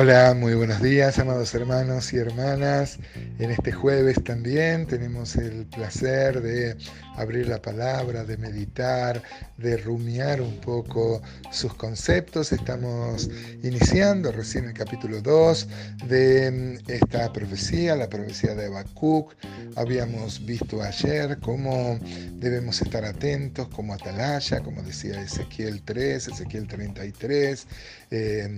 Hola, muy buenos días, amados hermanos y hermanas. En este jueves también tenemos el placer de abrir la palabra, de meditar, de rumiar un poco sus conceptos. Estamos iniciando recién el capítulo 2 de mm, esta profecía, la profecía de Habacuc. Habíamos visto ayer cómo debemos estar atentos como atalaya, como decía Ezequiel 3, Ezequiel 33, eh,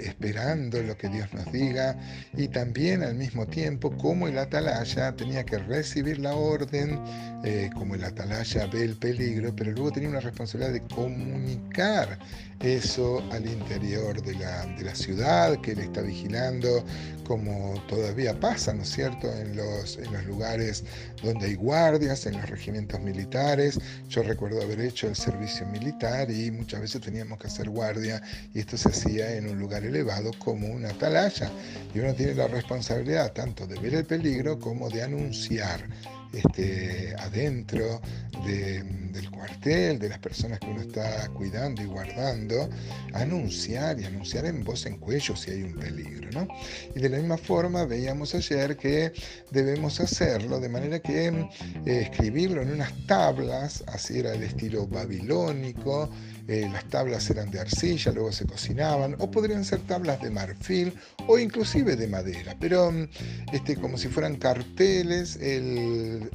esperando lo que Dios nos diga y también al mismo tiempo como el atalaya tenía que recibir la orden, eh, como el atalaya ve el peligro, pero luego tenía una responsabilidad de comunicar eso al interior de la, de la ciudad que él está vigilando, como todavía pasa, ¿no es cierto?, en los, en los lugares donde hay guardias, en los regimientos militares. Yo recuerdo haber hecho el servicio militar y muchas veces teníamos que hacer guardia y esto se hacía en un lugar elevado como una atalaya. Y uno tiene la responsabilidad tanto de ver el peligro como de anunciar este, adentro del cuartel, de las personas que uno está cuidando y guardando, anunciar y anunciar en voz en cuello si hay un peligro. ¿no? Y de la misma forma veíamos ayer que debemos hacerlo de manera que eh, escribirlo en unas tablas, así era el estilo babilónico, eh, las tablas eran de arcilla, luego se cocinaban, o podrían ser tablas de marfil o inclusive de madera, pero mm, este, como si fueran carteles, el,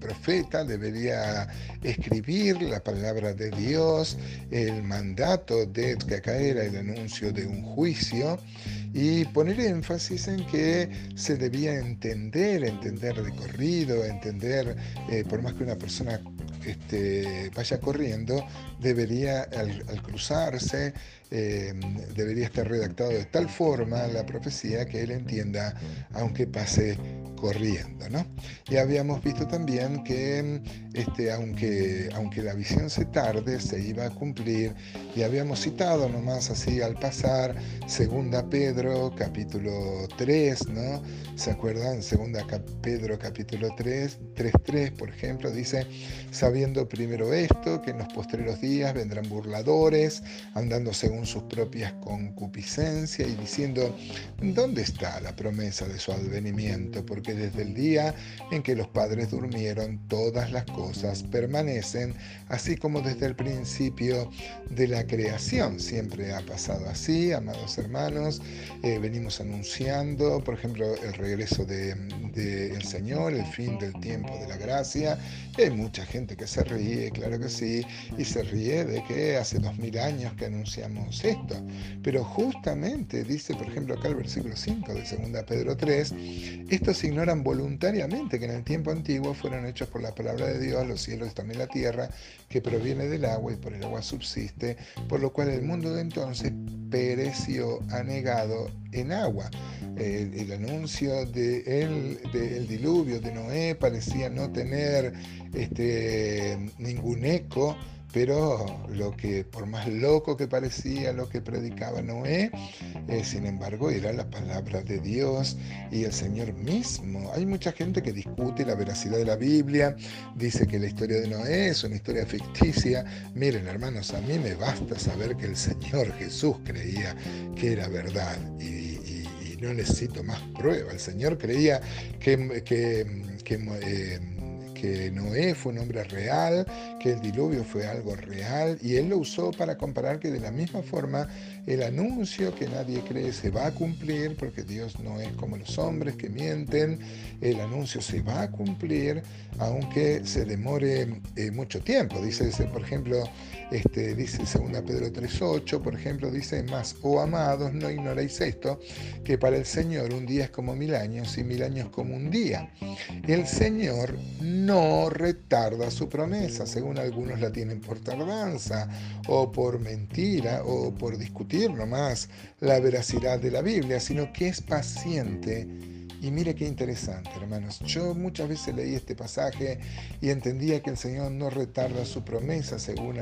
profeta debería escribir la palabra de Dios, el mandato de que acá era el anuncio de un juicio, y poner énfasis en que se debía entender, entender de corrido, entender, eh, por más que una persona este, vaya corriendo, debería, al, cruzarse, eh, debería estar redactado de tal forma la profecía que él entienda, aunque pase corriendo. ¿no? Y habíamos visto también que este, aunque, aunque la visión se tarde, se iba a cumplir. Y habíamos citado nomás así al pasar, segunda Pedro capítulo 3, ¿no? ¿Se acuerdan? Segunda Pedro capítulo 3, 3.3, por ejemplo, dice, sabiendo primero esto, que en los postreros días vendrán burladores, andando según sus propias concupiscencias y diciendo, ¿dónde está la promesa de su advenimiento? Porque desde el día en que los padres durmieron, todas las cosas permanecen, así como desde el principio de la creación. Siempre ha pasado así, amados hermanos. Eh, venimos anunciando, por ejemplo, el regreso del de, Señor, el fin del tiempo de la gracia. hay mucha gente que se ríe, claro que sí, y se ríe de que hace dos mil años que anunciamos esto. Pero justamente dice, por ejemplo, acá el versículo 5 de 2 Pedro 3, esto significa ignoran voluntariamente que en el tiempo antiguo fueron hechos por la palabra de Dios los cielos y también la tierra, que proviene del agua y por el agua subsiste, por lo cual el mundo de entonces pereció anegado en agua. El, anuncio del de diluvio de Noé parecía no tener este, ningún eco pero lo que, por más loco que parecía lo que predicaba Noé, eh, sin embargo era la palabra de Dios y el Señor mismo. Hay mucha gente que discute la veracidad de la Biblia, dice que la historia de Noé es una historia ficticia. Miren hermanos, a mí me basta saber que el Señor Jesús creía que era verdad y, no necesito más prueba. El Señor creía que... que, eh, que Noé fue un hombre real, que el diluvio fue algo real, y él lo usó para comparar que de la misma forma el anuncio que nadie cree se va a cumplir, porque Dios no es como los hombres que mienten, el anuncio se va a cumplir, aunque se demore eh, mucho tiempo. Dice, por ejemplo, este, dice 2 Pedro 3.8, por ejemplo, dice, más, oh amados, no ignoréis esto, que para el Señor un día es como mil años y mil años como un día. El Señor no retarda su promesa, según algunos la tienen por tardanza, o por mentira, o por discutir nomás la veracidad de la Biblia, sino que es paciente y mire qué interesante, hermanos. Yo muchas veces leí este pasaje y entendía que el Señor no retarda su promesa, según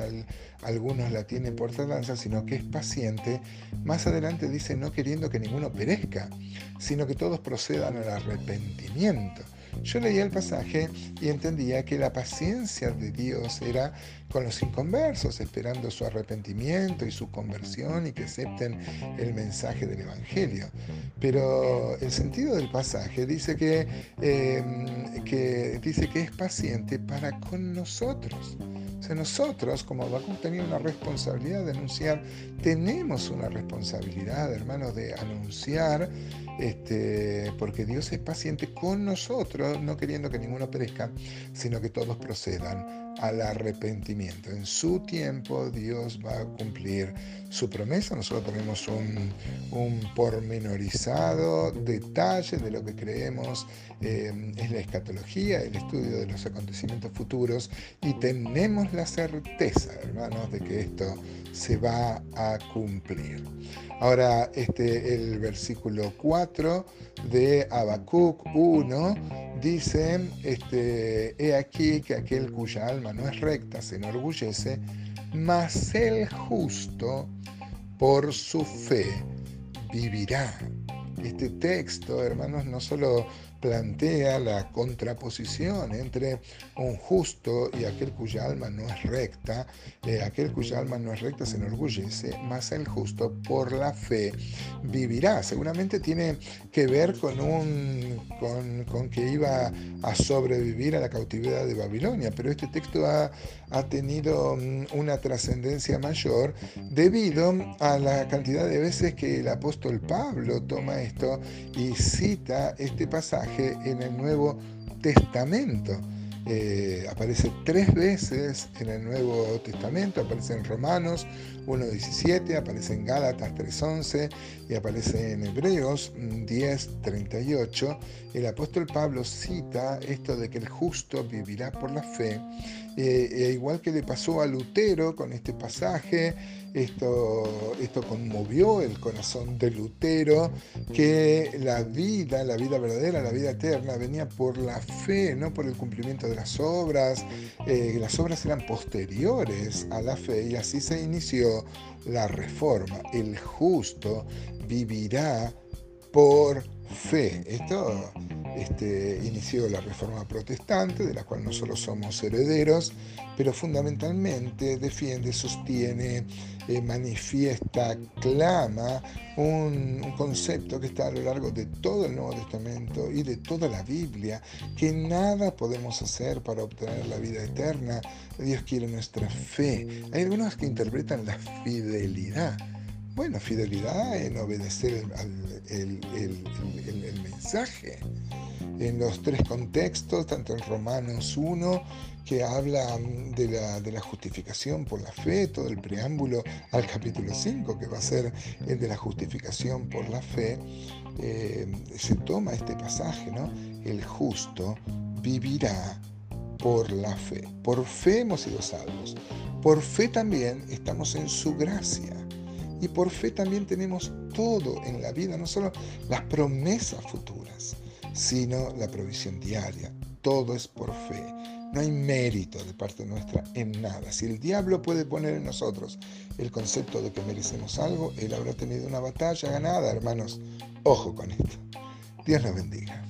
algunos la tienen por tardanza, sino que es paciente. Más adelante dice, no queriendo que ninguno perezca, sino que todos procedan al arrepentimiento. Yo leía el pasaje y entendía que la paciencia de Dios era con los inconversos, esperando su arrepentimiento y su conversión y que acepten el mensaje del Evangelio. Pero el sentido del pasaje dice que, em, dice que es paciente para con nosotros. O sea, nosotros, como Habacuc tenía una responsabilidad de anunciar, tenemos una responsabilidad, hermanos, de anunciar, este, porque Dios es paciente con nosotros, no queriendo que ninguno perezca, sino que todos procedan al arrepentimiento. En su tiempo Dios va a cumplir su promesa. Nosotros tenemos un, pormenorizado detalle de lo que creemos eh, es la escatología, el estudio de los acontecimientos futuros y tenemos la certeza, hermanos, de que esto se va a cumplir. Ahora, este, el versículo 4 de Habacuc 1 dice, este, he aquí que aquel cuya alma no es recta se enorgullece, mas el justo por su fe vivirá. Este texto, hermanos, no solo plantea la contraposición entre un justo y aquel cuya alma no es recta. Eh, aquel cuya alma no es recta se enorgullece, mas el justo por la fe vivirá. Seguramente tiene que ver con, un, con, que iba a sobrevivir a la cautividad de Babilonia, pero este texto ha, ha tenido mm, una trascendencia mayor debido a la cantidad de veces que el apóstol Pablo toma esto y cita este pasaje en el Nuevo Testamento. Eh, aparece tres veces en el Nuevo Testamento, aparece en Romanos 1.17, aparece en Gálatas 3.11 y aparece en Hebreos 10.38. El apóstol Pablo cita esto de que el justo vivirá por la fe, eh, e igual que le pasó a Lutero con este pasaje, esto, esto conmovió el corazón de Lutero, que la vida, la vida verdadera, la vida eterna, venía por la fe, no por el cumplimiento de las obras. Eh, las obras eran posteriores a la fe y así se inició la reforma. El justo vivirá por fe. Esto este, inició la reforma protestante, de la cual no solo somos herederos, pero fundamentalmente defiende, sostiene, eh, manifiesta, clama un, un, concepto que está a lo largo de todo el Nuevo Testamento y de toda la Biblia, que nada podemos hacer para obtener la vida eterna. Dios quiere nuestra fe. Hay algunos que interpretan la fidelidad bueno, fidelidad en obedecer el, mensaje. En los tres contextos, tanto en Romanos 1, que habla de la, de la, justificación por la fe, todo el preámbulo al capítulo 5, que va a ser el de la justificación por la fe, eh, se toma este pasaje, ¿no? El justo vivirá por la fe. Por fe hemos sido salvos. Por fe también estamos en su gracia. Y por fe también tenemos todo en la vida, no solo las promesas futuras, sino la provisión diaria. Todo es por fe. No hay mérito de parte nuestra en nada. Si el diablo puede poner en nosotros el concepto de que merecemos algo, él habrá tenido una batalla ganada, hermanos. Ojo con esto. Dios nos bendiga.